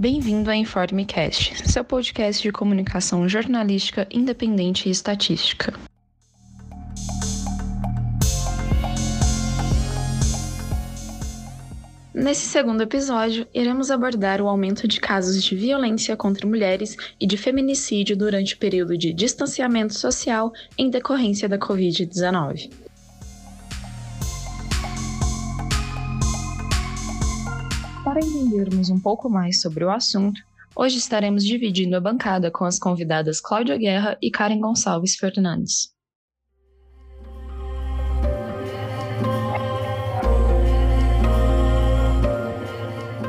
Bem-vindo a InformeCast, seu podcast de comunicação jornalística independente e estatística. Nesse segundo episódio, iremos abordar o aumento de casos de violência contra mulheres e de feminicídio durante o período de distanciamento social em decorrência da Covid-19. Para entendermos um pouco mais sobre o assunto, hoje estaremos dividindo a bancada com as convidadas Cláudia Guerra e Karen Gonçalves Fernandes.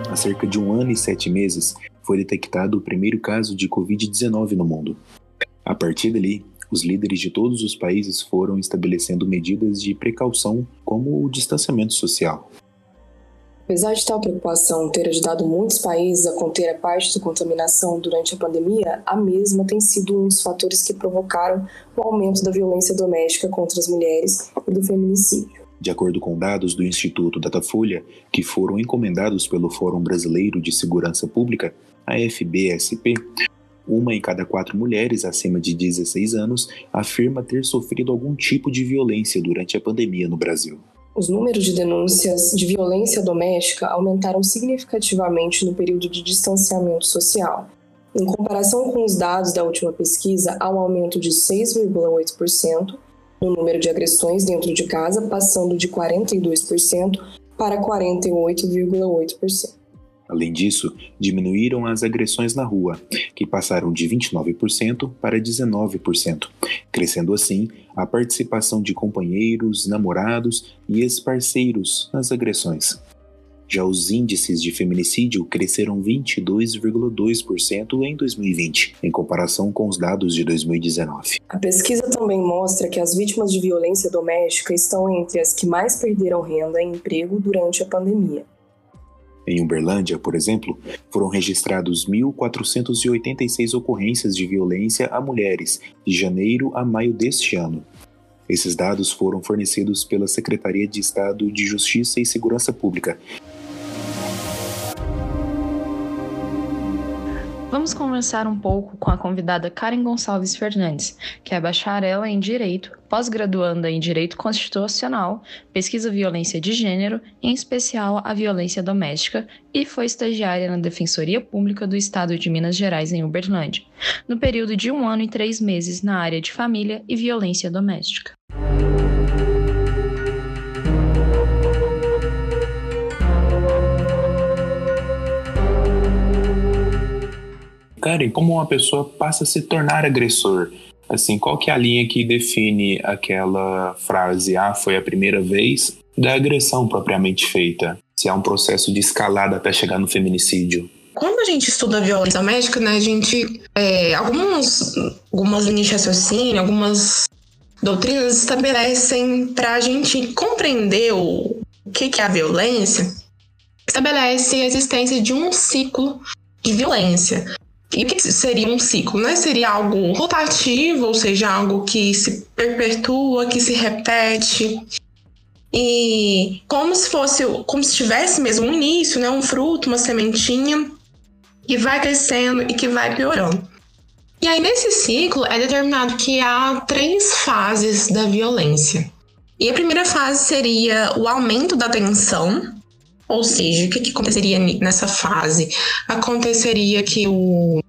há cerca de um ano e sete meses, foi detectado o primeiro caso de Covid-19 no mundo. A partir dali, os líderes de todos os países foram estabelecendo medidas de precaução, como o distanciamento social. Apesar de tal preocupação ter ajudado muitos países a conter a parte da contaminação durante a pandemia, a mesma tem sido um dos fatores que provocaram o aumento da violência doméstica contra as mulheres e do feminicídio. De acordo com dados do Instituto Datafolha, que foram encomendados pelo Fórum Brasileiro de Segurança Pública, a FBSP, uma em cada quatro mulheres acima de 16 anos afirma ter sofrido algum tipo de violência durante a pandemia no Brasil. Os números de denúncias de violência doméstica aumentaram significativamente no período de distanciamento social. Em comparação com os dados da última pesquisa, há um aumento de 6,8% no número de agressões dentro de casa, passando de 42% para 48,8%. Além disso, diminuíram as agressões na rua, que passaram de 29% para 19%, crescendo assim a participação de companheiros, namorados e ex-parceiros nas agressões. Já os índices de feminicídio cresceram 22,2% em 2020, em comparação com os dados de 2019. A pesquisa também mostra que as vítimas de violência doméstica estão entre as que mais perderam renda e emprego durante a pandemia. Em Uberlândia, por exemplo, foram registrados 1.486 ocorrências de violência a mulheres de janeiro a maio deste ano. Esses dados foram fornecidos pela Secretaria de Estado de Justiça e Segurança Pública Vamos conversar um pouco com a convidada Karen Gonçalves Fernandes, que é bacharela em Direito, pós-graduanda em Direito Constitucional, pesquisa violência de gênero, em especial a violência doméstica, e foi estagiária na Defensoria Pública do Estado de Minas Gerais, em Uberlândia, no período de um ano e três meses na área de família e violência doméstica. Como uma pessoa passa a se tornar agressor? Assim, qual que é a linha que define aquela frase, ah, foi a primeira vez, da agressão propriamente feita? Se há um processo de escalada até chegar no feminicídio? Quando a gente estuda a violência doméstica, né, a gente. É, algumas, algumas linhas de raciocínio, algumas doutrinas estabelecem para a gente compreender o, o que, que é a violência, estabelece a existência de um ciclo de violência. E o que seria um ciclo? Né? Seria algo rotativo, ou seja, algo que se perpetua, que se repete. E como se fosse, como se tivesse mesmo um início, né? um fruto, uma sementinha, que vai crescendo e que vai piorando. E aí, nesse ciclo, é determinado que há três fases da violência. E a primeira fase seria o aumento da tensão, ou seja, o que, que aconteceria nessa fase? Aconteceria que o,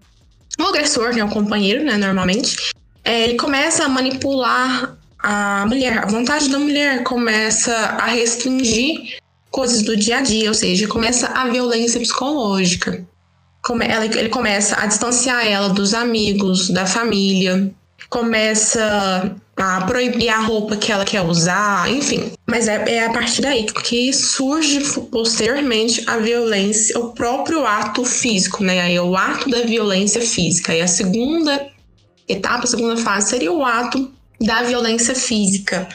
o agressor, né, o companheiro, né, normalmente, é, ele começa a manipular a mulher, a vontade da mulher começa a restringir coisas do dia a dia, ou seja, começa a violência psicológica. Ele começa a distanciar ela dos amigos, da família, começa a proibir a roupa que ela quer usar, enfim. Mas é, é a partir daí que surge posteriormente a violência, o próprio ato físico, né? Aí é o ato da violência física. E a segunda etapa, a segunda fase seria o ato da violência física.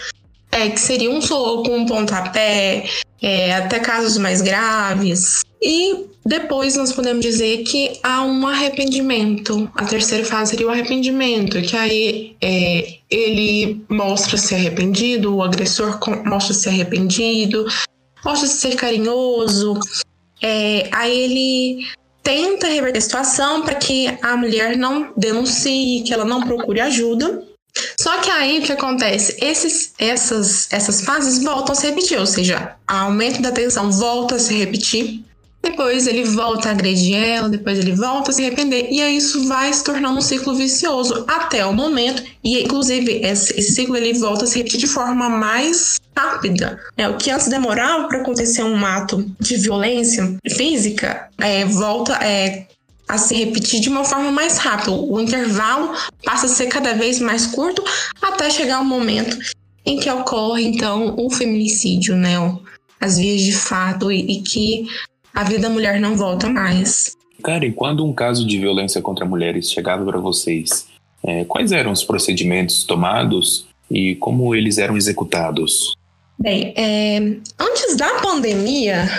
É, que seria um soco, um pontapé, é, até casos mais graves. E depois nós podemos dizer que há um arrependimento. A terceira fase seria o arrependimento, que aí é, ele mostra-se arrependido, o agressor mostra-se arrependido, mostra-se ser carinhoso. É, aí ele tenta reverter a situação para que a mulher não denuncie, que ela não procure ajuda. Só que aí o que acontece? Esses, essas, essas fases voltam a se repetir, ou seja, aumento da tensão volta a se repetir. Depois ele volta a agredir ela, depois ele volta a se arrepender, e aí isso vai se tornando um ciclo vicioso até o momento, e inclusive esse, esse ciclo ele volta a se repetir de forma mais rápida. É, o que antes demorava para acontecer um ato de violência física, é, volta é, a se repetir de uma forma mais rápida. O intervalo passa a ser cada vez mais curto até chegar o momento em que ocorre então o feminicídio, né? As vias de fato e, e que a vida da mulher não volta mais. Karen, quando um caso de violência contra mulheres chegava para vocês, é, quais eram os procedimentos tomados e como eles eram executados? Bem, é, antes da pandemia,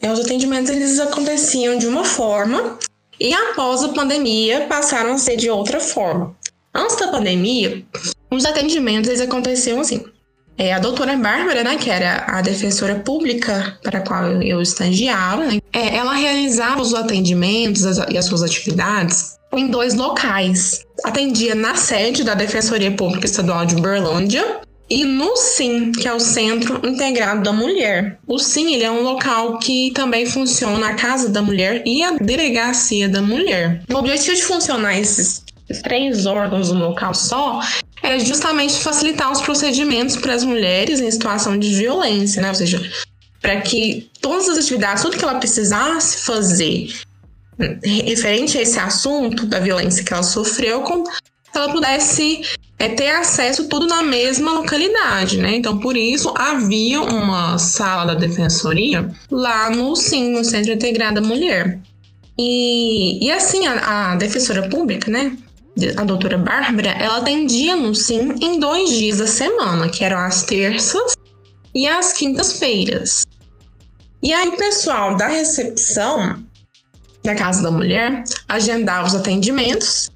é, os atendimentos eles aconteciam de uma forma e após a pandemia passaram a ser de outra forma. Antes da pandemia, os atendimentos eles aconteciam assim. É, a doutora Bárbara, né, que era a defensora pública para a qual eu, estagiava, né, é, ela realizava os atendimentos e as suas atividades em dois locais. Atendia na sede da Defensoria Pública Estadual de Berlândia e no SIM, que é o Centro Integrado da Mulher. O SIM ele é um local que também funciona a Casa da Mulher e a Delegacia da Mulher. O objetivo de funcionar esses três órgãos no local só era justamente facilitar os procedimentos para as mulheres em situação de violência, né? Ou seja, para que todas as atividades, tudo que ela precisasse fazer referente a esse assunto da violência que ela sofreu, ela pudesse é, ter acesso tudo na mesma localidade, né? Então, por isso, havia uma sala da defensoria lá no SIM, no Centro Integrado da Mulher. E, e assim, a, a defensora pública, né? a doutora Bárbara, ela atendia no SIM em dois dias da semana, que eram as terças e as quintas-feiras. E aí o pessoal da recepção da Casa da Mulher agendava os atendimentos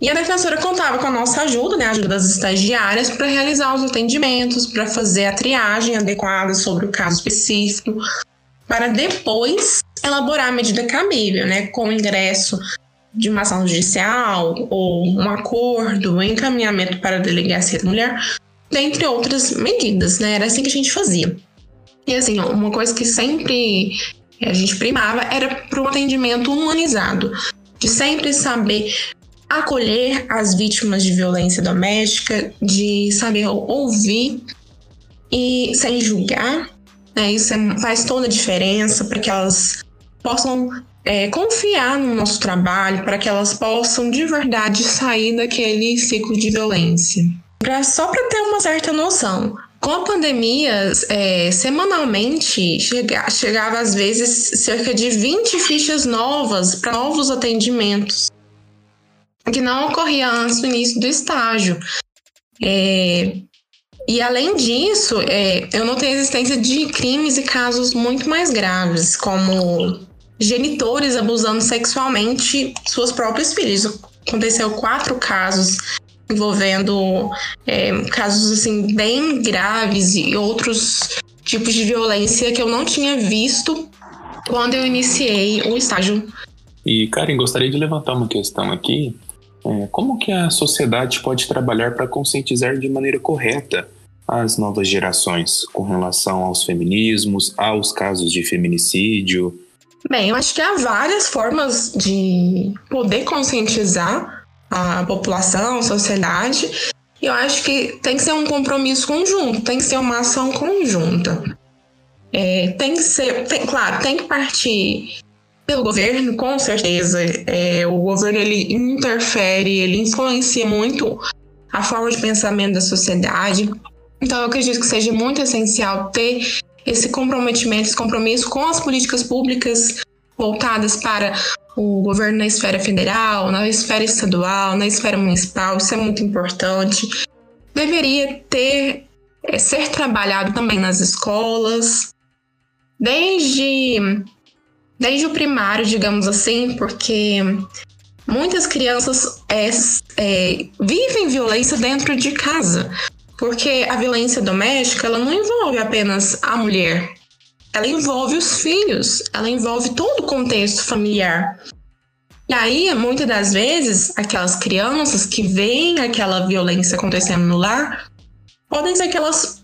e a defensora contava com a nossa ajuda, né, a ajuda das estagiárias, para realizar os atendimentos, para fazer a triagem adequada sobre o caso específico, para depois elaborar a medida cabível, né, com o ingresso de uma ação judicial ou um acordo, um encaminhamento para a delegacia da mulher, dentre outras medidas, né? Era assim que a gente fazia. E assim, uma coisa que sempre a gente primava era para o atendimento humanizado, de sempre saber acolher as vítimas de violência doméstica, de saber ouvir e sem julgar. Né? Isso é, faz toda a diferença para que elas possam é, confiar no nosso trabalho, para que elas possam de verdade sair daquele ciclo de violência. Pra, só para ter uma certa noção, com a pandemia, é, semanalmente chega, chegava às vezes cerca de 20 fichas novas para novos atendimentos que não ocorria antes do início do estágio. É, e além disso, é, eu notei a existência de crimes e casos muito mais graves, como genitores abusando sexualmente suas próprias filhas. Aconteceu quatro casos envolvendo é, casos assim bem graves e outros tipos de violência que eu não tinha visto quando eu iniciei o estágio. E Karen, gostaria de levantar uma questão aqui é, como que a sociedade pode trabalhar para conscientizar de maneira correta as novas gerações com relação aos feminismos, aos casos de feminicídio? Bem, eu acho que há várias formas de poder conscientizar a população, a sociedade. E eu acho que tem que ser um compromisso conjunto, tem que ser uma ação conjunta. É, tem que ser, tem, claro, tem que partir pelo governo, com certeza. É, o governo ele interfere, ele influencia muito a forma de pensamento da sociedade. Então, eu acredito que seja muito essencial ter esse comprometimento, esse compromisso com as políticas públicas voltadas para o governo na esfera federal, na esfera estadual, na esfera municipal. Isso é muito importante. Deveria ter é, ser trabalhado também nas escolas, desde desde o primário, digamos assim, porque muitas crianças é, é, vivem violência dentro de casa. Porque a violência doméstica ela não envolve apenas a mulher, ela envolve os filhos, ela envolve todo o contexto familiar. E aí, muitas das vezes, aquelas crianças que veem aquela violência acontecendo no lar, podem ser que elas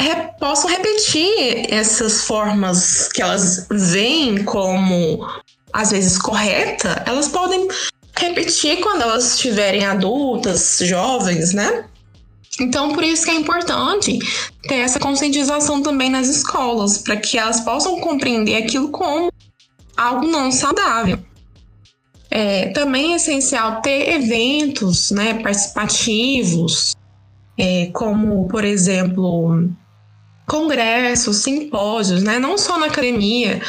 re possam repetir essas formas que elas veem como, às vezes, correta, elas podem repetir quando elas estiverem adultas, jovens, né? Então, por isso que é importante ter essa conscientização também nas escolas, para que elas possam compreender aquilo como algo não saudável. É, também é essencial ter eventos né, participativos, é, como, por exemplo, congressos, simpósios, né, não só na academia,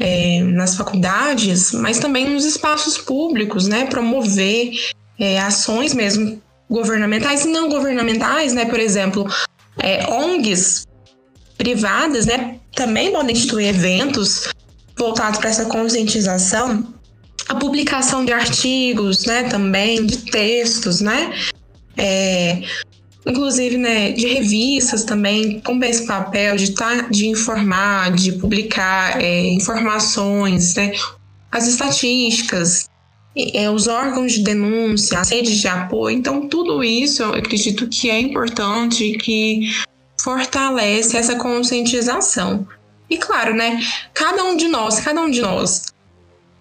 é, nas faculdades, mas também nos espaços públicos, né, promover é, ações mesmo governamentais e não governamentais, né? Por exemplo, é, ONGs privadas, né? Também podem instituir eventos voltados para essa conscientização. A publicação de artigos, né? Também de textos, né? É, inclusive né, de revistas também, com esse papel de, tá, de informar, de publicar é, informações, né, as estatísticas, é, os órgãos de denúncia, as redes de apoio. Então, tudo isso eu acredito que é importante, que fortalece essa conscientização. E claro, né? Cada um de nós, cada um de nós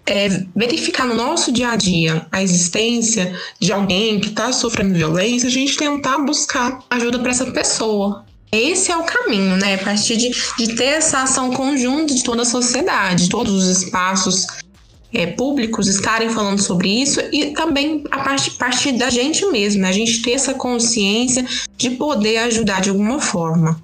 é, verificar no nosso dia a dia a existência de alguém que está sofrendo violência, a gente tentar buscar ajuda para essa pessoa. Esse é o caminho, né? A partir de, de ter essa ação conjunta de toda a sociedade, de todos os espaços é, públicos estarem falando sobre isso e também a partir da gente mesmo, né? a gente ter essa consciência de poder ajudar de alguma forma.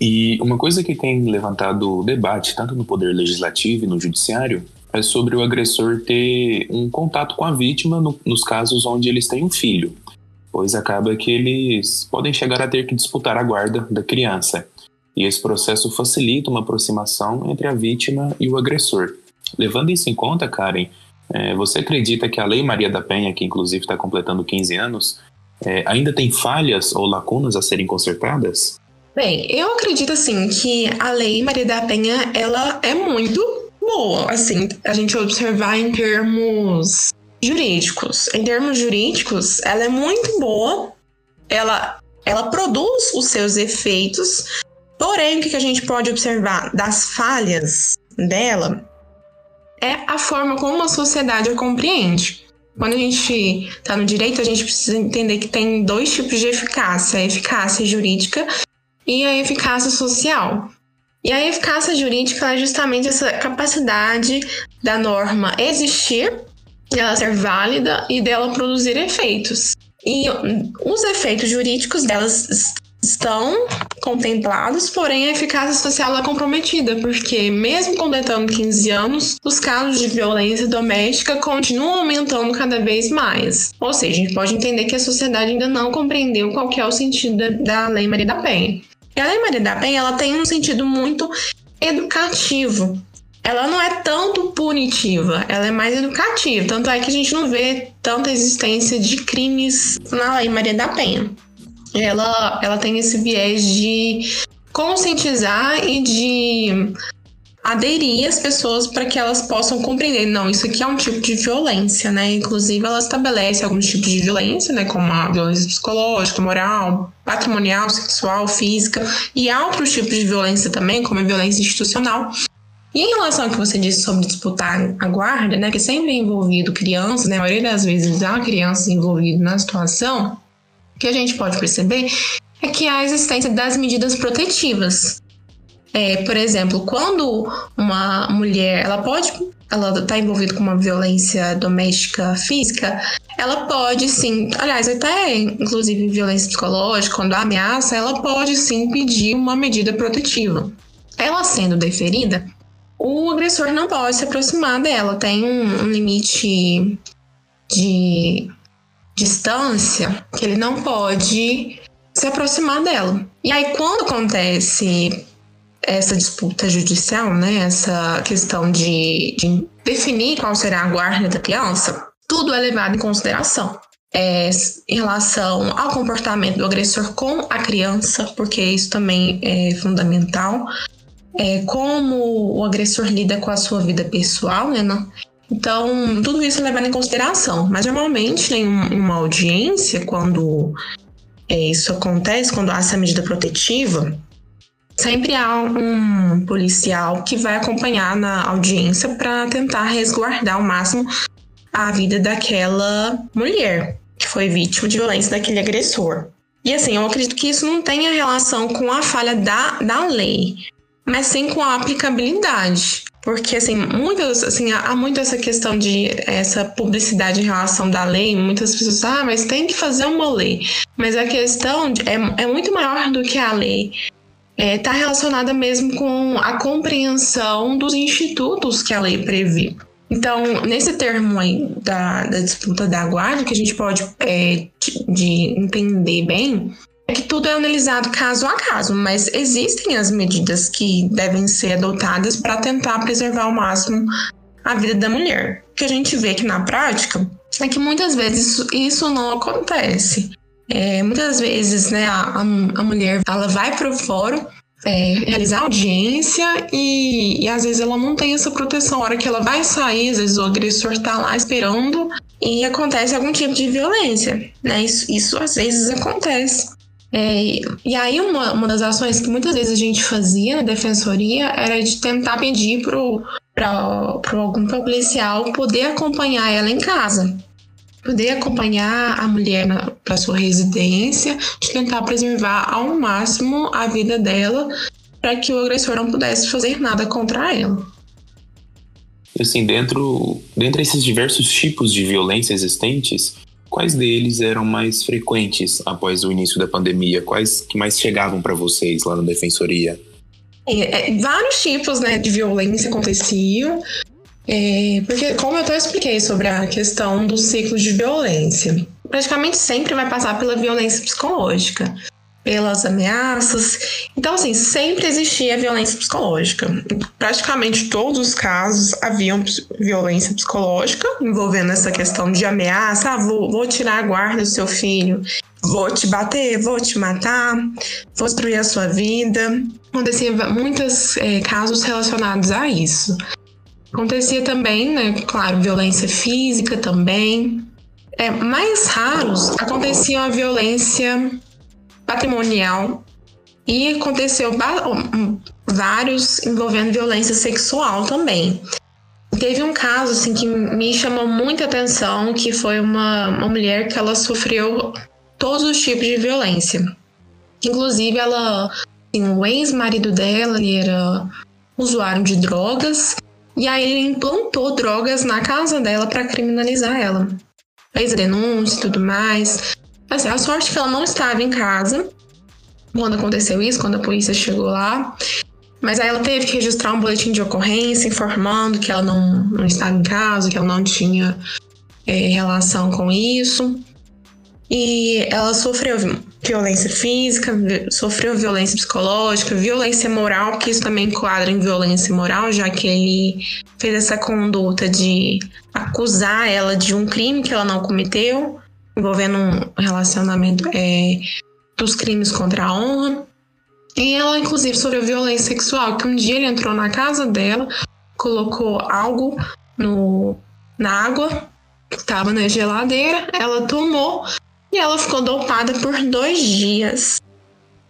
E uma coisa que tem levantado debate, tanto no Poder Legislativo e no Judiciário, é sobre o agressor ter um contato com a vítima no, nos casos onde eles têm um filho, pois acaba que eles podem chegar a ter que disputar a guarda da criança. E esse processo facilita uma aproximação entre a vítima e o agressor. Levando isso em conta, Karen, é, você acredita que a Lei Maria da Penha, que inclusive está completando 15 anos, é, ainda tem falhas ou lacunas a serem consertadas? Bem, eu acredito assim que a Lei Maria da Penha ela é muito boa, assim, a gente observar em termos jurídicos. Em termos jurídicos, ela é muito boa. Ela ela produz os seus efeitos. Porém, o que a gente pode observar das falhas dela é a forma como a sociedade a compreende. Quando a gente está no direito, a gente precisa entender que tem dois tipos de eficácia: a eficácia jurídica e a eficácia social. E a eficácia jurídica é justamente essa capacidade da norma existir, dela ser válida e dela produzir efeitos. E os efeitos jurídicos delas estão contemplados, porém a eficácia social é comprometida, porque mesmo completando 15 anos, os casos de violência doméstica continuam aumentando cada vez mais. Ou seja, a gente pode entender que a sociedade ainda não compreendeu qual é o sentido da, da Lei Maria da Penha. E a Lei Maria da Penha ela tem um sentido muito educativo. Ela não é tanto punitiva, ela é mais educativa. Tanto é que a gente não vê tanta existência de crimes na Lei Maria da Penha ela, ela tem esse viés de conscientizar e de aderir as pessoas para que elas possam compreender, não, isso aqui é um tipo de violência, né? Inclusive, ela estabelece alguns tipos de violência, né? Como a violência psicológica, moral, patrimonial, sexual, física, e há outros tipos de violência também, como a violência institucional. E em relação ao que você disse sobre disputar a guarda, né? Que sempre é envolvido crianças, né? A maioria das vezes há crianças envolvidas na situação que a gente pode perceber é que há a existência das medidas protetivas. É, por exemplo, quando uma mulher ela pode ela está envolvida com uma violência doméstica física, ela pode sim, aliás, até inclusive violência psicológica, quando há ameaça, ela pode sim pedir uma medida protetiva. Ela sendo deferida, o agressor não pode se aproximar dela, tem um, um limite de distância que ele não pode se aproximar dela. E aí, quando acontece essa disputa judicial, né, essa questão de, de definir qual será a guarda da criança, tudo é levado em consideração. É, em relação ao comportamento do agressor com a criança, porque isso também é fundamental. É, como o agressor lida com a sua vida pessoal, né? Não? Então, tudo isso é levado em consideração. Mas normalmente, em uma audiência, quando é, isso acontece, quando há essa medida protetiva, sempre há um policial que vai acompanhar na audiência para tentar resguardar ao máximo a vida daquela mulher que foi vítima de violência daquele agressor. E assim, eu acredito que isso não tenha relação com a falha da, da lei, mas sim com a aplicabilidade. Porque, assim, muitas, assim, há muito essa questão de essa publicidade em relação da lei. Muitas pessoas, ah, mas tem que fazer uma lei. Mas a questão é, é muito maior do que a lei. Está é, tá relacionada mesmo com a compreensão dos institutos que a lei prevê. Então, nesse termo aí da, da disputa da guarda, que a gente pode é, de entender bem, é que tudo é analisado caso a caso, mas existem as medidas que devem ser adotadas para tentar preservar ao máximo a vida da mulher. O que a gente vê que na prática é que muitas vezes isso, isso não acontece. É, muitas vezes, né, a, a, mulher ela vai para o fórum é, realizar audiência e, e, às vezes ela não tem essa proteção. A hora que ela vai sair, às vezes o agressor está lá esperando e acontece algum tipo de violência, né? Isso, isso às vezes acontece. É, e aí uma, uma das ações que muitas vezes a gente fazia na defensoria era de tentar pedir para algum policial poder acompanhar ela em casa poder acompanhar a mulher para sua residência, de tentar preservar ao máximo a vida dela para que o agressor não pudesse fazer nada contra ela. Assim, dentro, dentre esses diversos tipos de violência existentes, quais deles eram mais frequentes após o início da pandemia? Quais que mais chegavam para vocês lá na defensoria? É, é, vários tipos né, de violência aconteciam. É, porque, como eu até expliquei sobre a questão do ciclo de violência, praticamente sempre vai passar pela violência psicológica, pelas ameaças. Então, assim, sempre existia violência psicológica. Praticamente todos os casos haviam violência psicológica envolvendo essa questão de ameaça. Ah, vou, vou tirar a guarda do seu filho, vou te bater, vou te matar, vou destruir a sua vida. Acontecia muitos é, casos relacionados a isso. Acontecia também, né? Claro, violência física também. É, mais raros acontecia a violência patrimonial e aconteceu vários envolvendo violência sexual também. Teve um caso assim que me chamou muita atenção, que foi uma, uma mulher que ela sofreu todos os tipos de violência. Inclusive ela, assim, o ex-marido dela, ele era usuário de drogas e aí ele implantou drogas na casa dela para criminalizar ela. Fez denúncia e tudo mais. Assim, a sorte é que ela não estava em casa quando aconteceu isso, quando a polícia chegou lá. Mas aí ela teve que registrar um boletim de ocorrência informando que ela não, não estava em casa, que ela não tinha é, relação com isso. E ela sofreu violência física, sofreu violência psicológica, violência moral, que isso também enquadra em violência moral, já que ele fez essa conduta de acusar ela de um crime que ela não cometeu, envolvendo um relacionamento é, dos crimes contra a honra. E ela, inclusive, sofreu violência sexual, que um dia ele entrou na casa dela, colocou algo no, na água que estava na geladeira, ela tomou e ela ficou dopada por dois dias.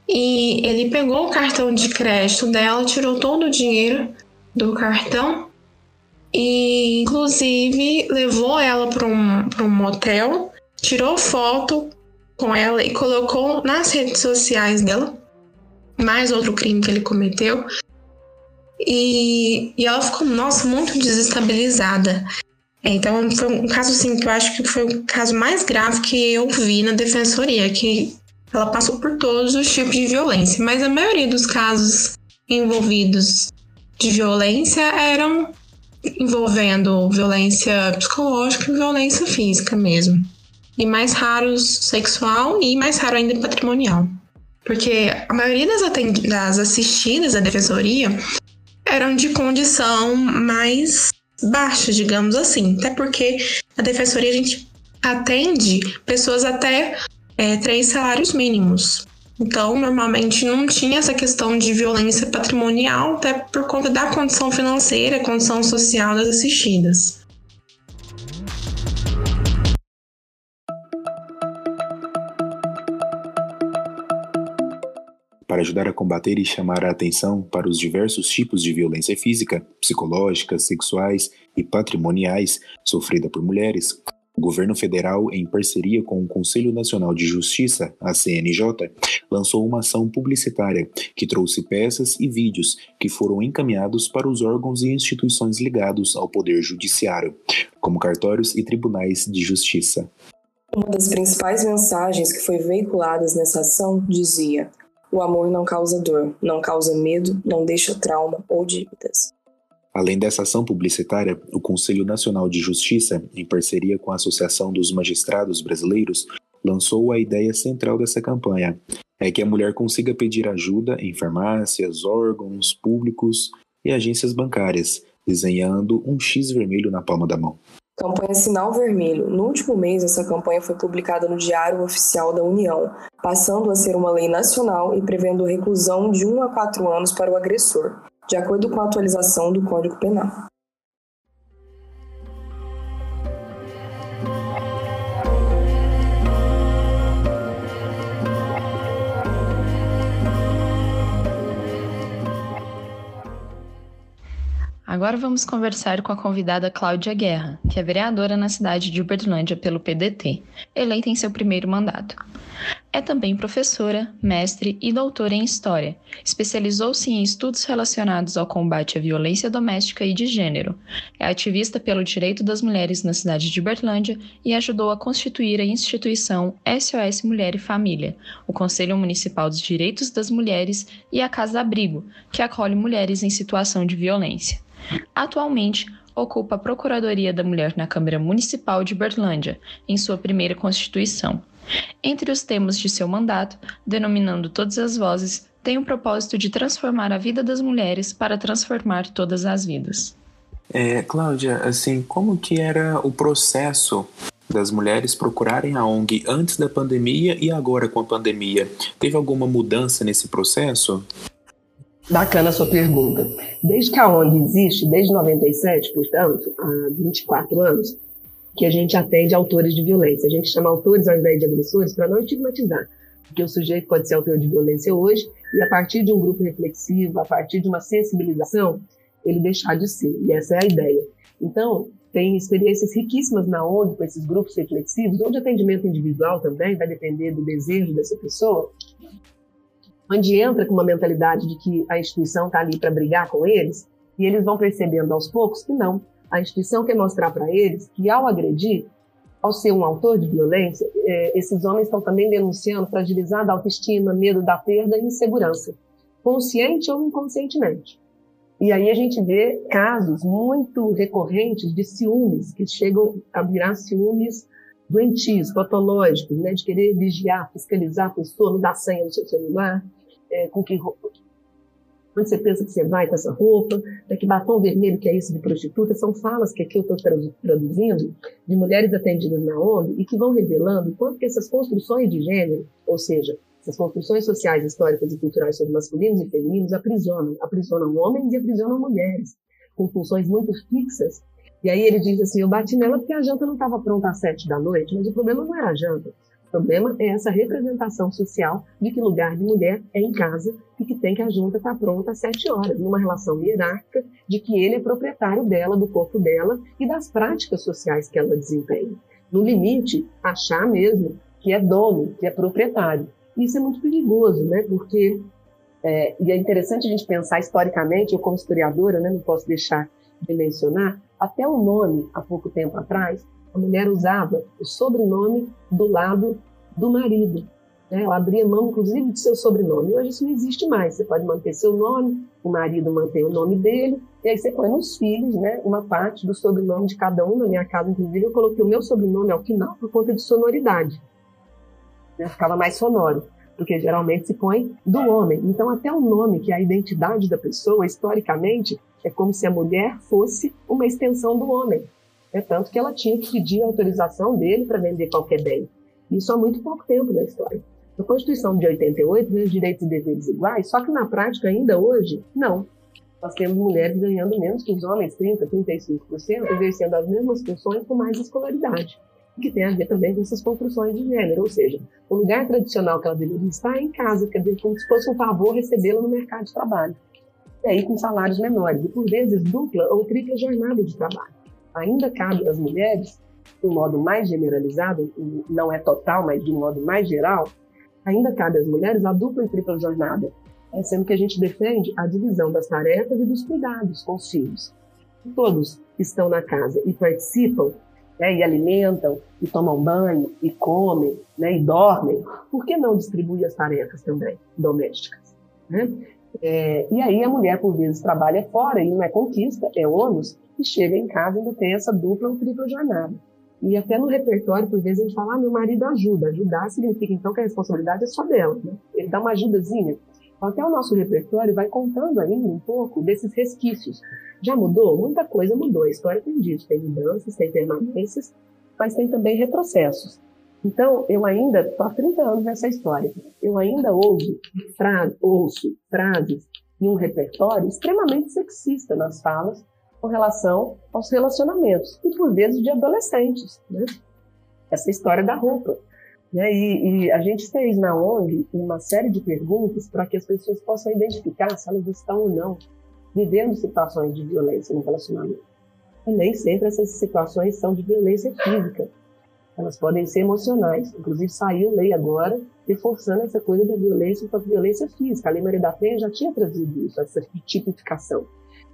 E ele pegou o cartão de crédito dela, tirou todo o dinheiro do cartão e, inclusive, levou ela para um, um motel, tirou foto com ela e colocou nas redes sociais dela. Mais outro crime que ele cometeu. E, e ela ficou, nossa, muito desestabilizada. Então, foi um caso assim que eu acho que foi o caso mais grave que eu vi na defensoria, que ela passou por todos os tipos de violência, mas a maioria dos casos envolvidos de violência eram envolvendo violência psicológica e violência física mesmo. E mais raros sexual e mais raro ainda patrimonial. Porque a maioria das, das assistidas à defensoria eram de condição mais baixa, digamos assim. Até porque a defensoria a gente atende pessoas até é, três salários mínimos. Então, normalmente não tinha essa questão de violência patrimonial, até por conta da condição financeira, condição social das assistidas. Para ajudar a combater e chamar a atenção para os diversos tipos de violência física, psicológica, sexuais e patrimoniais sofrida por mulheres, o governo federal, em parceria com o Conselho Nacional de Justiça, a CNJ, lançou uma ação publicitária que trouxe peças e vídeos que foram encaminhados para os órgãos e instituições ligados ao Poder Judiciário, como cartórios e tribunais de justiça. Uma das principais mensagens que foi veiculadas nessa ação dizia: O amor não causa dor, não causa medo, não deixa trauma ou dívidas. Além dessa ação publicitária, o Conselho Nacional de Justiça, em parceria com a Associação dos Magistrados Brasileiros, lançou a ideia central dessa campanha: é que a mulher consiga pedir ajuda em farmácias, órgãos públicos e agências bancárias, desenhando um X vermelho na palma da mão. Campanha Sinal Vermelho. No último mês, essa campanha foi publicada no Diário Oficial da União, passando a ser uma lei nacional e prevendo reclusão de 1 a 4 anos para o agressor de acordo com a atualização do Código Penal. Agora vamos conversar com a convidada Cláudia Guerra, que é vereadora na cidade de Uberlândia pelo PDT, eleita em seu primeiro mandato. É também professora, mestre e doutora em História. Especializou-se em estudos relacionados ao combate à violência doméstica e de gênero. É ativista pelo direito das mulheres na cidade de Berlândia e ajudou a constituir a instituição SOS Mulher e Família, o Conselho Municipal dos Direitos das Mulheres e a Casa Abrigo, que acolhe mulheres em situação de violência. Atualmente, ocupa a Procuradoria da Mulher na Câmara Municipal de Berlândia, em sua primeira constituição. Entre os temas de seu mandato, denominando todas as vozes, tem o propósito de transformar a vida das mulheres para transformar todas as vidas. É, Cláudia, assim, como que era o processo das mulheres procurarem a ONG antes da pandemia e agora com a pandemia? Teve alguma mudança nesse processo? Bacana a sua pergunta. Desde que a ONG existe, desde 97, portanto, há 24 anos, que a gente atende autores de violência. A gente chama autores ao invés de agressores para não estigmatizar, porque o sujeito pode ser autor de violência hoje e a partir de um grupo reflexivo, a partir de uma sensibilização, ele deixar de ser. E essa é a ideia. Então, tem experiências riquíssimas na ONG com esses grupos reflexivos, ou de atendimento individual também, vai depender do desejo dessa pessoa, onde entra com uma mentalidade de que a instituição está ali para brigar com eles, e eles vão percebendo aos poucos que não, a instituição quer mostrar para eles que, ao agredir, ao ser um autor de violência, é, esses homens estão também denunciando fragilizada autoestima, medo da perda e insegurança, consciente ou inconscientemente. E aí a gente vê casos muito recorrentes de ciúmes, que chegam a virar ciúmes doentios, patológicos, né, de querer vigiar, fiscalizar a pessoa, não dar senha no seu celular, é, com que onde você pensa que você vai com essa roupa, né, que batom vermelho que é isso de prostituta, são falas que aqui eu estou traduzindo de mulheres atendidas na ONG e que vão revelando quanto que essas construções de gênero, ou seja, essas construções sociais, históricas e culturais sobre masculinos e femininos aprisionam, aprisionam homens e aprisionam mulheres, com funções muito fixas. E aí ele diz assim, eu bati nela porque a janta não estava pronta às sete da noite, mas o problema não era a janta, o problema é essa representação social de que lugar de mulher é em casa e que tem que a junta estar tá pronta às sete horas, numa relação hierárquica de que ele é proprietário dela, do corpo dela e das práticas sociais que ela desempenha. No limite, achar mesmo que é dono, que é proprietário. Isso é muito perigoso, né? Porque é, e é interessante a gente pensar historicamente, eu como historiadora, né, não posso deixar de mencionar, até o nome, há pouco tempo atrás, a mulher usava o sobrenome do lado do marido. Né? Ela abria mão, inclusive, de seu sobrenome. Hoje isso não existe mais. Você pode manter seu nome, o marido mantém o nome dele, e aí você põe nos filhos né, uma parte do sobrenome de cada um. Na minha casa, inclusive, eu coloquei o meu sobrenome ao final por conta de sonoridade. Né? Ficava mais sonoro, porque geralmente se põe do homem. Então, até o nome, que é a identidade da pessoa, historicamente, é como se a mulher fosse uma extensão do homem. É tanto que ela tinha que pedir autorização dele para vender qualquer bem. Isso há muito pouco tempo na história. Na Constituição de 88, os direitos e deveres iguais, só que na prática, ainda hoje, não. Nós temos mulheres ganhando menos que os homens, 30%, 35%, exercendo as mesmas funções com mais escolaridade. que tem a ver também com essas construções de gênero, ou seja, o lugar tradicional que ela deveria estar é em casa, quer dizer, como se fosse um favor recebê-la no mercado de trabalho. E aí com salários menores, e por vezes dupla ou tripla jornada de trabalho. Ainda cabe às mulheres, de um modo mais generalizado, não é total, mas de um modo mais geral, ainda cabe às mulheres a dupla e tripla jornada, é sendo que a gente defende a divisão das tarefas e dos cuidados com os filhos. Todos estão na casa e participam né, e alimentam, e tomam banho, e comem, né, e dormem, por que não distribuir as tarefas também domésticas? Né? É, e aí a mulher, por vezes, trabalha fora e não é conquista, é ônus, e chega em casa e ainda tem essa dupla ou tripla jornada. E até no repertório, por vezes, a gente fala, ah, meu marido ajuda. Ajudar significa, então, que a responsabilidade é só dela. Né? Ele dá uma ajudazinha. Então, até o nosso repertório vai contando ainda um pouco desses resquícios. Já mudou? Muita coisa mudou. A história tem disso. Tem mudanças, tem permanências, mas tem também retrocessos. Então, eu ainda, estou há 30 anos nessa história, eu ainda ouço, fra ouço frases e um repertório extremamente sexista nas falas com relação aos relacionamentos, e por vezes de adolescentes. Né? Essa história da roupa. Né? E, e, a gente fez na ONG uma série de perguntas para que as pessoas possam identificar se elas estão ou não vivendo situações de violência no relacionamento. E nem sempre essas situações são de violência física. Elas podem ser emocionais. Inclusive, saiu lei agora reforçando essa coisa da violência para violência física. A Lei Maria da Penha já tinha trazido isso, essa tipificação.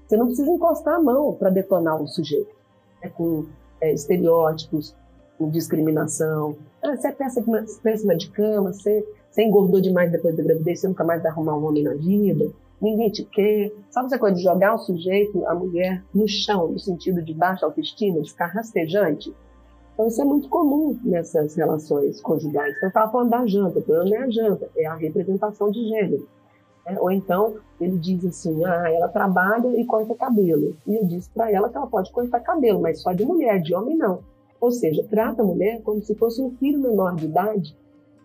Você não precisa encostar a mão para detonar um sujeito. É com é, estereótipos, com discriminação. Ah, você é péssima, péssima de cama, você, você engordou demais depois da gravidez, você nunca mais vai arrumar um homem na vida ninguém te quer. Sabe essa coisa de jogar o sujeito, a mulher, no chão, no sentido de baixa autoestima, de ficar rastejante? Então, isso é muito comum nessas relações conjugais. Então, eu estava falando da janta, o problema é a janta, é a representação de gênero. É, ou então, ele diz assim, ah, ela trabalha e corta cabelo. E eu disse para ela que ela pode cortar cabelo, mas só de mulher, de homem não. Ou seja, trata a mulher como se fosse um filho menor de idade,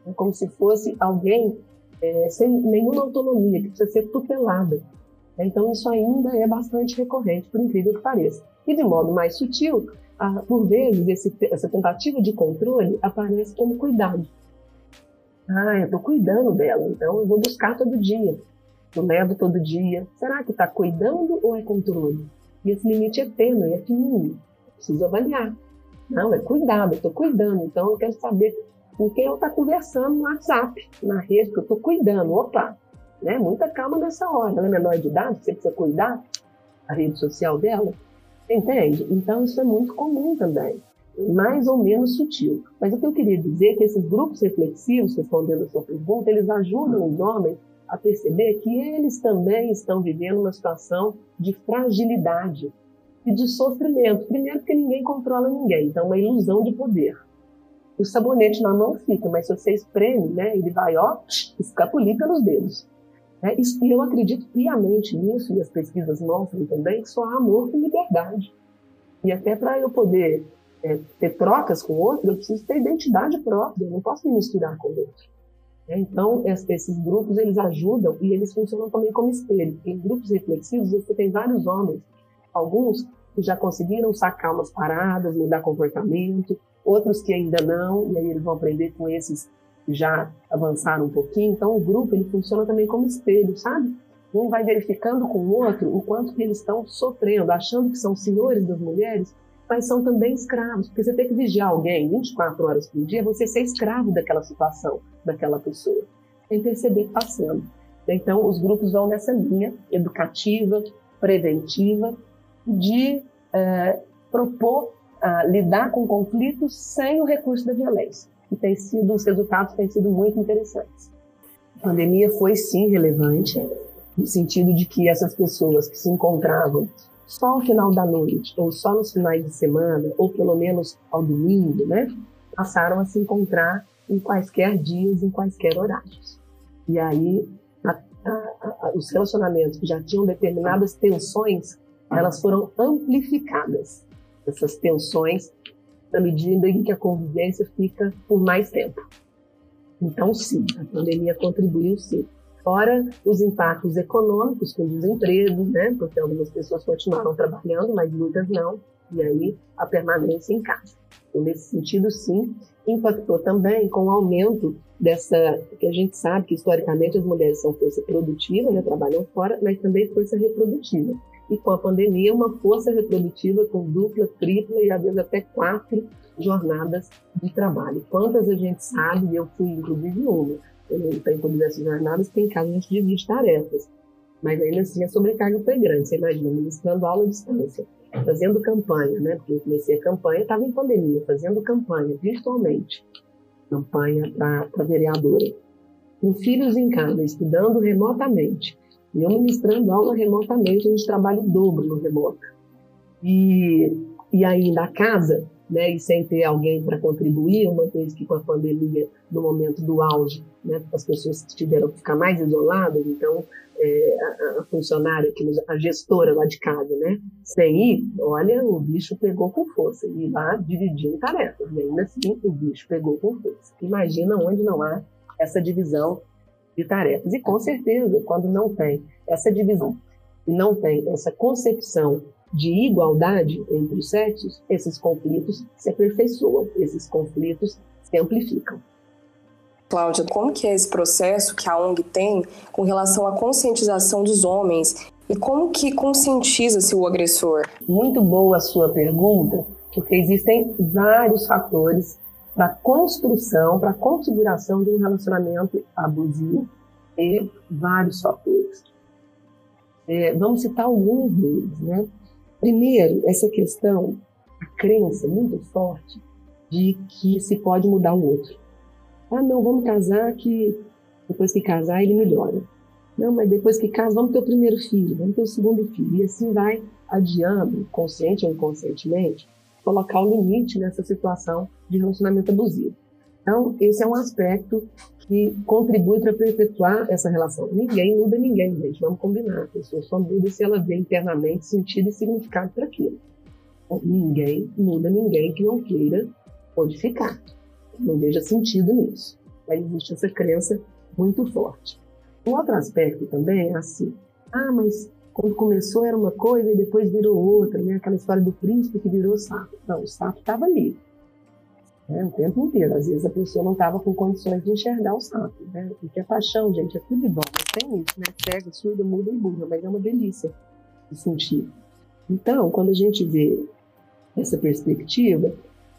né, como se fosse alguém é, sem nenhuma autonomia, que precisa ser tutelada. Então, isso ainda é bastante recorrente, por incrível que pareça. E, de modo mais sutil, por vezes, esse, essa tentativa de controle aparece como cuidado. Ah, eu estou cuidando dela, então eu vou buscar todo dia. Eu levo todo dia. Será que está cuidando ou é controle? E esse limite é tênue, é fininho. Preciso avaliar. Não, é cuidado, eu estou cuidando, então eu quero saber com quem eu estou conversando no WhatsApp, na rede, que eu estou cuidando. Opa, né? Muita calma nessa hora. Ela é menor de idade, você precisa cuidar a rede social dela. Entende? Então, isso é muito comum também. Mais ou menos sutil. Mas o que eu queria dizer é que esses grupos reflexivos, respondendo a sua pergunta, eles ajudam os homens a perceber que eles também estão vivendo uma situação de fragilidade e de sofrimento. Primeiro, porque ninguém controla ninguém, então, uma ilusão de poder o sabonete na mão fica, mas se você espreme, né, ele vai, ó, escapulir pelos dedos. Né? E eu acredito piamente nisso, e as pesquisas mostram também, que só há amor com liberdade. E até para eu poder é, ter trocas com o outro, eu preciso ter identidade própria, eu não posso me misturar com o outro. Né? Então, esses grupos, eles ajudam e eles funcionam também como espelho. Em grupos reflexivos, você tem vários homens, alguns que já conseguiram sacar umas paradas, mudar comportamento, outros que ainda não, e aí eles vão aprender com esses já avançaram um pouquinho. Então, o grupo ele funciona também como espelho, sabe? Um vai verificando com o outro o quanto que eles estão sofrendo, achando que são senhores das mulheres, mas são também escravos, porque você tem que vigiar alguém 24 horas por dia, você ser escravo daquela situação, daquela pessoa, sem perceber que está sendo. Então, os grupos vão nessa linha educativa, preventiva, de é, propor lidar com conflitos sem o recurso da violência. E tem sido, os resultados têm sido muito interessantes. A pandemia foi sim relevante, no sentido de que essas pessoas que se encontravam só ao final da noite, ou só nos finais de semana, ou pelo menos ao domingo, né, passaram a se encontrar em quaisquer dias, em quaisquer horários. E aí, a, a, a, os relacionamentos que já tinham determinadas tensões, elas foram amplificadas essas tensões na medida em que a convivência fica por mais tempo. Então, sim, a pandemia contribuiu sim. Fora os impactos econômicos com desemprego, né? Porque algumas pessoas continuaram trabalhando, mas muitas não. e aí a permanência em casa. Então, nesse sentido, sim, impactou também com o aumento dessa, que a gente sabe que historicamente as mulheres são força produtiva, né, trabalham fora, mas também força reprodutiva. E com a pandemia, uma força reprodutiva com dupla, tripla e às vezes até quatro jornadas de trabalho. Quantas a gente sabe, eu fui inclusive uma, eu tenho todas essas jornadas, tem caso a gente divide tarefas. Mas ainda assim a sobrecarga foi grande. Você imagina, ministrando aula à distância, fazendo campanha, né? Porque eu comecei a campanha, estava em pandemia, fazendo campanha virtualmente campanha para vereadora. Com filhos em casa, estudando remotamente. E eu ministrando aula remotamente, a gente trabalha o dobro no remoto. E, e aí na casa, né, e sem ter alguém para contribuir, uma vez que com a pandemia, no momento do auge, né, as pessoas tiveram que ficar mais isoladas, então é, a, a, funcionária, que a gestora lá de casa, né, sem ir, olha, o bicho pegou com força, e lá dividindo tarefas, e ainda assim o bicho pegou com força. Imagina onde não há essa divisão de tarefas. E com certeza, quando não tem essa divisão e não tem essa concepção de igualdade entre os sexos, esses conflitos se aperfeiçoam, esses conflitos se amplificam. Cláudia, como que é esse processo que a ONG tem com relação à conscientização dos homens e como que conscientiza-se o agressor? Muito boa a sua pergunta, porque existem vários fatores para a construção, para a configuração de um relacionamento abusivo e vários fatores. É, vamos citar alguns deles, né? Primeiro, essa questão, a crença muito forte de que se pode mudar o outro. Ah, não, vamos casar que depois que casar ele melhora. Não, mas depois que casa, vamos ter o primeiro filho, vamos ter o segundo filho. E assim vai adiando, consciente ou inconscientemente, colocar o limite nessa situação de relacionamento abusivo. Então, esse é um aspecto que contribui para perpetuar essa relação. Ninguém muda ninguém, gente, vamos combinar. A pessoa só muda se ela vê internamente sentido e significado para aquilo. Então, ninguém muda ninguém que não queira modificar, não veja sentido nisso. Mas existe essa crença muito forte. Um outro aspecto também é assim, ah, mas quando começou era uma coisa e depois virou outra, né? Aquela história do príncipe que virou sapo. Não, o sapo estava ali né, o tempo inteiro. Às vezes a pessoa não estava com condições de enxergar o sapo, né? Porque a paixão, gente, é tudo de bom, mas tem isso, né? Cega, surda, muda e burra, mas é uma delícia de sentir. Então, quando a gente vê essa perspectiva,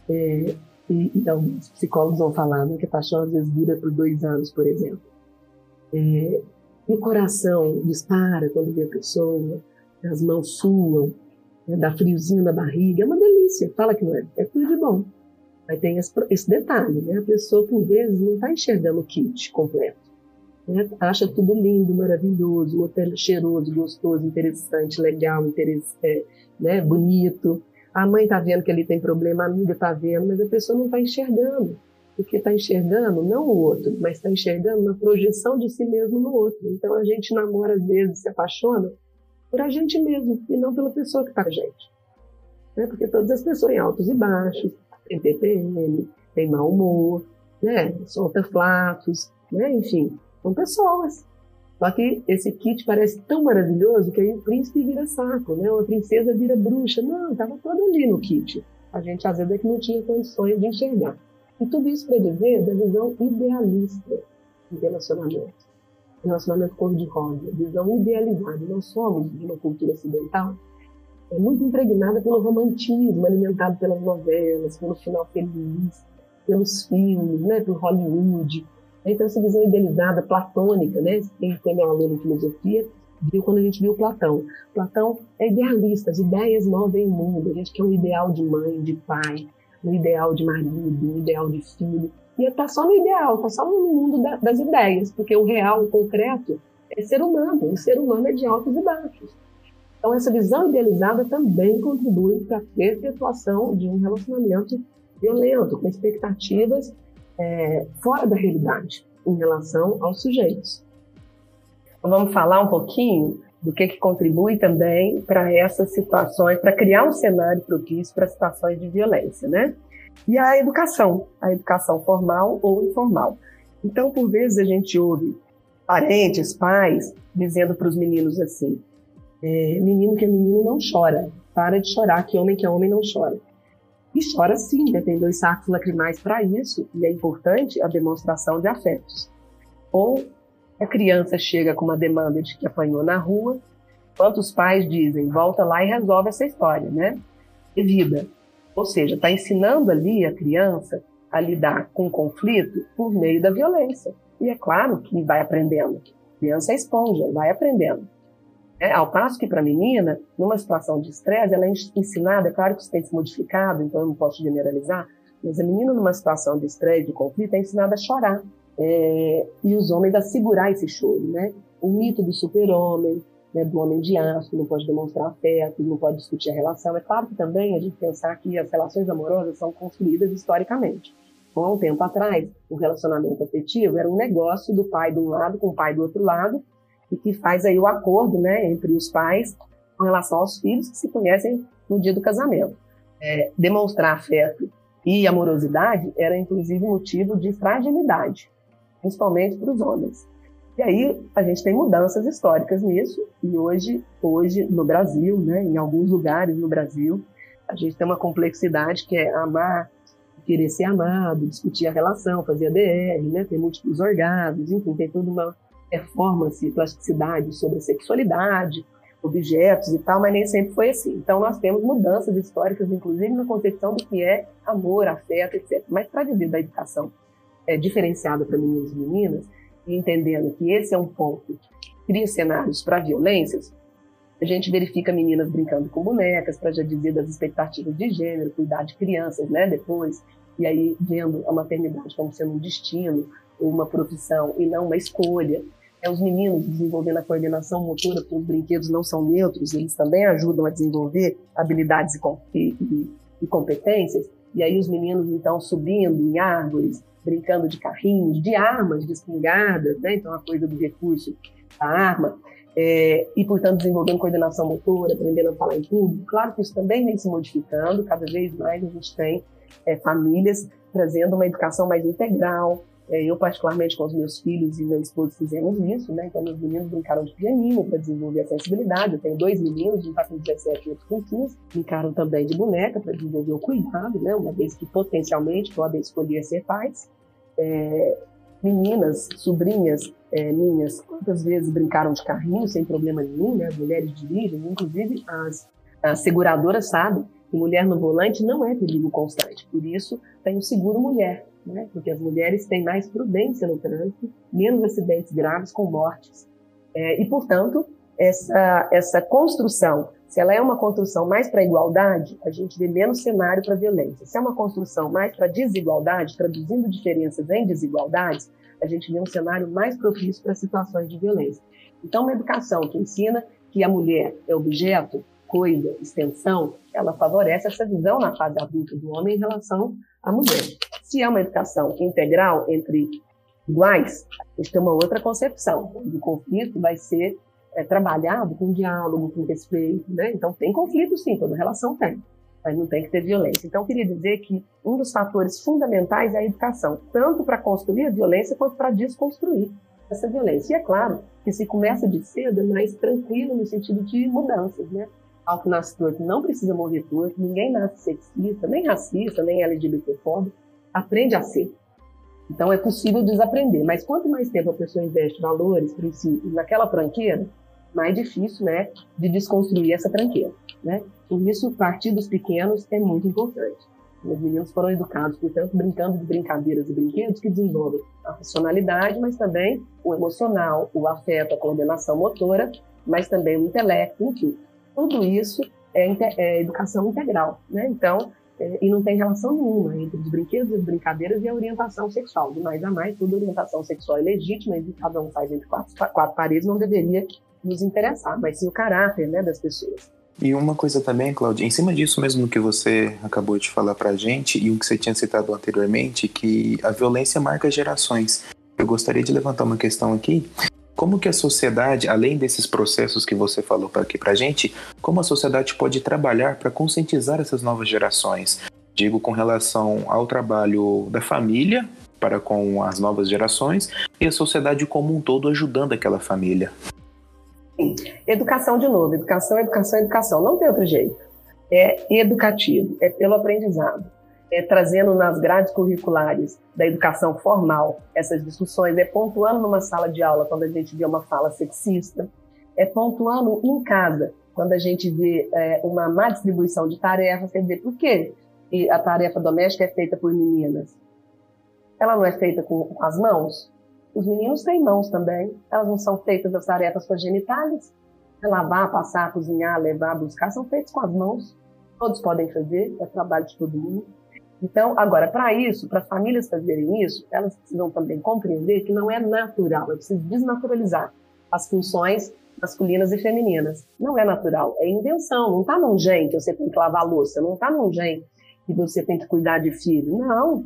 é, e, então, os psicólogos vão falar né, que a paixão às vezes dura por dois anos, por exemplo. É, e o coração dispara quando vê a pessoa, as mãos suam, né, dá friozinho na barriga, é uma delícia. Fala que não é, é tudo de bom. Mas tem esse, detalhe, né? A pessoa, por vezes, não está enxergando o kit completo. Né? Acha tudo lindo, maravilhoso, o hotel cheiroso, gostoso, interessante, legal, interesse, é, né? bonito. A mãe está vendo que ele tem problema, a amiga está vendo, mas a pessoa não está enxergando. Porque está enxergando não o outro, mas está enxergando uma projeção de si mesmo no outro. Então a gente namora, às vezes, se apaixona por a gente mesmo e não pela pessoa que está a gente. Né? Porque todas as pessoas têm altos e baixos, tem TPM, tem mau humor, né? solta flatos, né? enfim, são pessoas. Só que esse kit parece tão maravilhoso que aí o príncipe vira saco, né? Ou a princesa vira bruxa. Não, estava todo ali no kit. A gente às vezes é que não tinha condições de enxergar. E tudo isso dizer da visão idealista de relacionamento. Relacionamento cor-de-rosa, visão idealizada. Nós somos de uma cultura ocidental é muito impregnada pelo romantismo, alimentado pelas novelas, pelo final feliz, pelos filmes, né, por Hollywood. Então, essa visão idealizada, platônica, né? Quem foi meu aluno de filosofia viu quando a gente viu Platão. Platão é idealista, as ideias movem o mundo. A gente quer um ideal de mãe, de pai, um ideal de marido, um ideal de filho. E está só no ideal, está só no mundo da, das ideias, porque o real, o concreto, é ser humano. O ser humano é de altos e baixos. Então, essa visão idealizada também contribui para a perpetuação de um relacionamento violento, com expectativas é, fora da realidade em relação aos sujeitos. Vamos falar um pouquinho do que, que contribui também para essas situações, para criar um cenário propício para situações de violência, né? E a educação, a educação formal ou informal. Então, por vezes a gente ouve parentes, pais, dizendo para os meninos assim: é, menino que é menino não chora, para de chorar, que homem que é homem não chora. E chora sim, né? tem dois sacos lacrimais para isso, e é importante a demonstração de afetos. Ou a criança chega com uma demanda de que apanhou na rua, quantos pais dizem, volta lá e resolve essa história, né? E vida. Ou seja, está ensinando ali a criança a lidar com o conflito por meio da violência. E é claro que vai aprendendo. A criança é esponja, vai aprendendo. É, ao passo que para a menina, numa situação de estresse, ela é ensinada, é claro que isso tem se modificado, então eu não posso generalizar, mas a menina numa situação de estresse, de conflito, é ensinada a chorar. É, e os homens a segurar esse choro, né? O mito do super-homem, né, do homem de aço, não pode demonstrar afeto, não pode discutir a relação. É claro que também a gente pensar que as relações amorosas são construídas historicamente. Então, há um tempo atrás, o relacionamento afetivo era um negócio do pai de um lado com o pai do outro lado, e que faz aí o acordo né, entre os pais com relação aos filhos que se conhecem no dia do casamento. É, demonstrar afeto e amorosidade era, inclusive, motivo de fragilidade, principalmente para os homens. E aí a gente tem mudanças históricas nisso, e hoje, hoje no Brasil, né, em alguns lugares no Brasil, a gente tem uma complexidade que é amar, querer ser amado, discutir a relação, fazer a DR, né, ter múltiplos orgasmos, enfim, tem toda uma performance e plasticidade sobre a sexualidade, objetos e tal, mas nem sempre foi assim. Então nós temos mudanças históricas, inclusive na concepção do que é amor, afeto, etc. Mas para dizer da educação é, diferenciada para meninos e meninas, e entendendo que esse é um ponto que cria cenários para violências, a gente verifica meninas brincando com bonecas, para já dizer das expectativas de gênero, cuidar de crianças, né, depois, e aí vendo a maternidade como sendo um destino, uma profissão e não uma escolha é os meninos desenvolvendo a coordenação motora, porque os brinquedos não são neutros, eles também ajudam a desenvolver habilidades e, e, e competências. E aí os meninos, então, subindo em árvores, brincando de carrinhos, de armas, de espingardas, né? Então, a coisa do recurso da arma. É, e, portanto, desenvolvendo coordenação motora, aprendendo a falar em público. Claro que isso também vem se modificando, cada vez mais a gente tem é, famílias trazendo uma educação mais integral, eu, particularmente, com os meus filhos e meu esposo, fizemos isso, né? Então, meus meninos brincaram de pianinho para desenvolver a sensibilidade. Eu tenho dois meninos, um está com 17 e outro com 15. Brincaram também de boneca para desenvolver o cuidado, né? Uma vez que potencialmente podem escolher ser pais. É, meninas, sobrinhas é, minhas, quantas vezes brincaram de carrinho sem problema nenhum, né? As mulheres dirigem, inclusive as, as seguradoras sabem que mulher no volante não é perigo constante. Por isso, tem o seguro mulher né? porque as mulheres têm mais prudência no trânsito, menos acidentes graves com mortes. É, e, portanto, essa, essa construção, se ela é uma construção mais para a igualdade, a gente vê menos cenário para violência. Se é uma construção mais para desigualdade, traduzindo diferenças em desigualdades, a gente vê um cenário mais propício para situações de violência. Então, uma educação que ensina que a mulher é objeto, coisa, extensão, ela favorece essa visão na fase adulta do homem em relação à mulher. Se é uma educação integral entre iguais, a gente tem uma outra concepção. O conflito vai ser é, trabalhado com diálogo, com respeito. Né? Então, tem conflito sim, toda relação tem, mas não tem que ter violência. Então, eu queria dizer que um dos fatores fundamentais é a educação, tanto para construir a violência quanto para desconstruir essa violência. E é claro que se começa de cedo é mais tranquilo no sentido de mudanças, né? Nasce torto não precisa morrer torto, ninguém nasce sexista, nem racista, nem LGBTfóbico aprende a ser. Então é possível desaprender, mas quanto mais tempo a pessoa investe valores, princípios naquela tranqueira, mais difícil, né, de desconstruir essa tranqueira, né? Por isso, partir dos pequenos é muito importante. Os meninos foram educados, portanto, brincando de brincadeiras e brinquedos que desenvolvem a funcionalidade, mas também o emocional, o afeto, a coordenação motora, mas também o intelecto, enfim. Tudo isso é, é educação integral, né? Então, é, e não tem relação nenhuma entre os brinquedos e as brincadeiras e a orientação sexual. De mais a mais, toda orientação sexual é legítima e cada um faz entre quatro, quatro paredes, não deveria nos interessar, mas sim o caráter né, das pessoas. E uma coisa também, Claudia, em cima disso mesmo que você acabou de falar pra gente e o que você tinha citado anteriormente, que a violência marca gerações. Eu gostaria de levantar uma questão aqui, como que a sociedade, além desses processos que você falou aqui para gente, como a sociedade pode trabalhar para conscientizar essas novas gerações? Digo com relação ao trabalho da família para com as novas gerações e a sociedade como um todo ajudando aquela família. Educação de novo, educação, educação, educação. Não tem outro jeito. é educativo, é pelo aprendizado. É trazendo nas grades curriculares da educação formal essas discussões, é pontuando numa sala de aula quando a gente vê uma fala sexista, é pontuando em casa quando a gente vê é, uma má distribuição de tarefas, quer dizer, por quê? E a tarefa doméstica é feita por meninas? Ela não é feita com as mãos? Os meninos têm mãos também, elas não são feitas as tarefas com as genitais? É lavar, passar, cozinhar, levar, buscar, são feitas com as mãos. Todos podem fazer, é trabalho de todo mundo. Então, agora, para isso, para as famílias fazerem isso, elas precisam também compreender que não é natural, é preciso desnaturalizar as funções masculinas e femininas. Não é natural, é invenção. Não está num gen que você tem que lavar a louça, não está num gen que você tem que cuidar de filho. Não,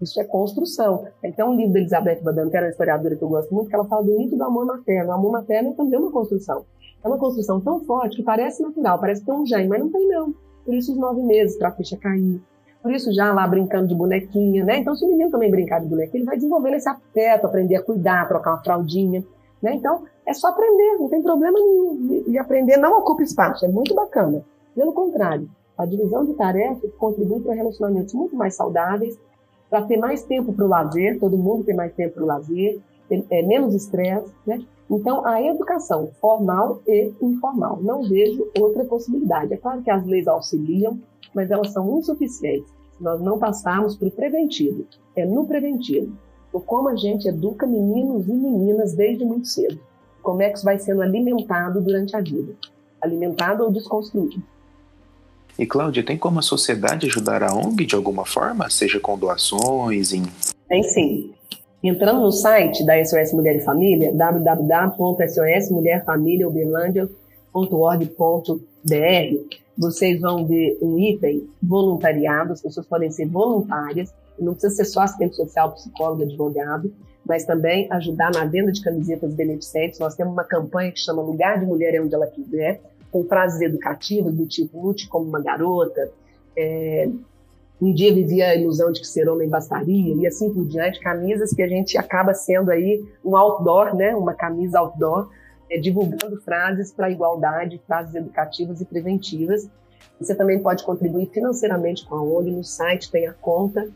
isso é construção. Então, um livro da Elizabeth Badam, que era uma historiadora que eu gosto muito, que ela fala do mito do amor materno. O amor materno é também uma construção. É uma construção tão forte que parece natural, parece que tem um gene, mas não tem não. Por isso os nove meses para a ficha cair. Por isso já lá brincando de bonequinha, né? Então, se o menino também brincar de bonequinha, ele vai desenvolvendo esse afeto, aprender a cuidar, trocar uma fraldinha, né? Então, é só aprender, não tem problema nenhum. E aprender não ocupa espaço, é muito bacana. Pelo contrário, a divisão de tarefas contribui para relacionamentos muito mais saudáveis, para ter mais tempo para o lazer, todo mundo tem mais tempo para o lazer, é, menos estresse, né? Então, a educação formal e informal. Não vejo outra possibilidade. É claro que as leis auxiliam, mas elas são insuficientes se nós não passarmos para o preventivo. É no preventivo. O como a gente educa meninos e meninas desde muito cedo. Como é que isso vai sendo alimentado durante a vida. Alimentado ou desconstruído. E Cláudia, tem como a sociedade ajudar a ONG de alguma forma, seja com doações? Em... Tem sim. Entrando no site da SOS Mulher e Família, www.sosmulherfamiliauberlândia.org.br, vocês vão ver um item voluntariado, as pessoas podem ser voluntárias, não precisa ser só assistente social, psicólogo, advogado, mas também ajudar na venda de camisetas beneficentes. Nós temos uma campanha que chama Lugar de Mulher é onde ela quiser, com frases educativas do tipo lute como uma garota, é, um dia vivia a ilusão de que ser homem bastaria, e assim por diante, camisas que a gente acaba sendo aí um outdoor, né, uma camisa outdoor, é, divulgando frases para a igualdade, frases educativas e preventivas. Você também pode contribuir financeiramente com a ONG, no site tem a conta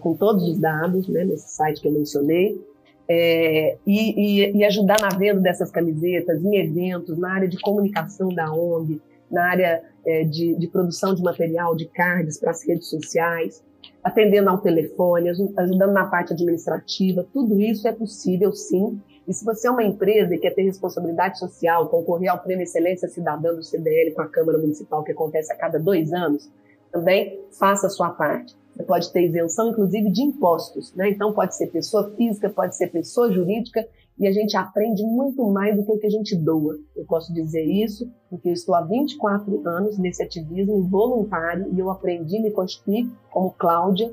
com todos os dados, né, nesse site que eu mencionei, é, e, e, e, ajudar na venda dessas camisetas, em eventos, na área de comunicação da ONG, na área é, de, de, produção de material, de cards para as redes sociais, atendendo ao telefone, ajudando na parte administrativa, tudo isso é possível sim. E se você é uma empresa e quer ter responsabilidade social, concorrer ao Prêmio Excelência Cidadã do CDL com a Câmara Municipal, que acontece a cada dois anos, também faça a sua parte. Você pode ter isenção, inclusive, de impostos. Né? Então, pode ser pessoa física, pode ser pessoa jurídica, e a gente aprende muito mais do que o que a gente doa. Eu posso dizer isso porque eu estou há 24 anos nesse ativismo voluntário e eu aprendi a me constituir como Cláudia,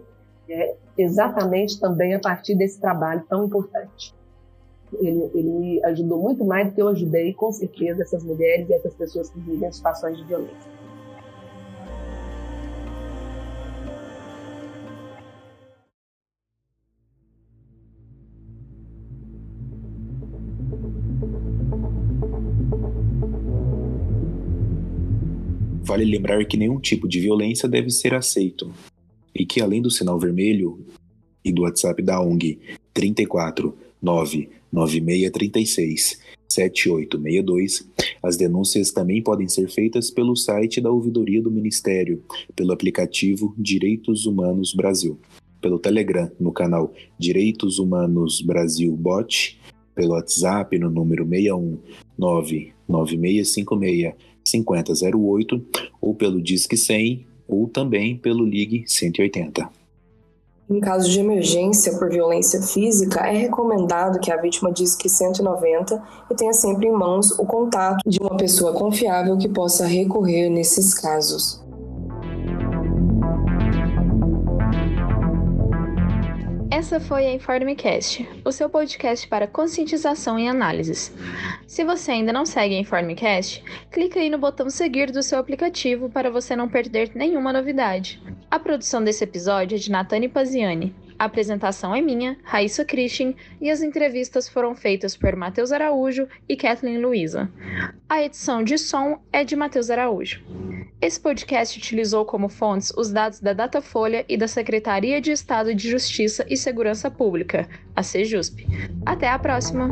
é, exatamente também a partir desse trabalho tão importante. Ele, ele, me ajudou muito mais do que eu ajudei, com certeza, essas mulheres e essas pessoas que vivem situações de violência. Vale lembrar que nenhum tipo de violência deve ser aceito e que, além do sinal vermelho e do WhatsApp da ONG 34 99636 7862, as denúncias também podem ser feitas pelo site da Ouvidoria do Ministério, pelo aplicativo Direitos Humanos Brasil, pelo Telegram no canal Direitos Humanos Brasil Bot, pelo WhatsApp no número 61 99656 5008 ou pelo Disque 100 ou também pelo Ligue 180. Em caso de emergência por violência física, é recomendado que a vítima disque 190 e tenha sempre em mãos o contato de uma pessoa confiável que possa recorrer nesses casos. Essa foi a Informecast, o seu podcast para conscientização e análises. Se você ainda não segue a Informecast, clique aí no botão seguir do seu aplicativo para você não perder nenhuma novidade. A produção desse episódio é de Natane Paziani. A apresentação é minha, Raíssa Christian, e as entrevistas foram feitas por Matheus Araújo e Kathleen Luiza. A edição de som é de Matheus Araújo. Esse podcast utilizou como fontes os dados da Datafolha e da Secretaria de Estado de Justiça e Segurança Pública, a CEJUSP. Até a próxima!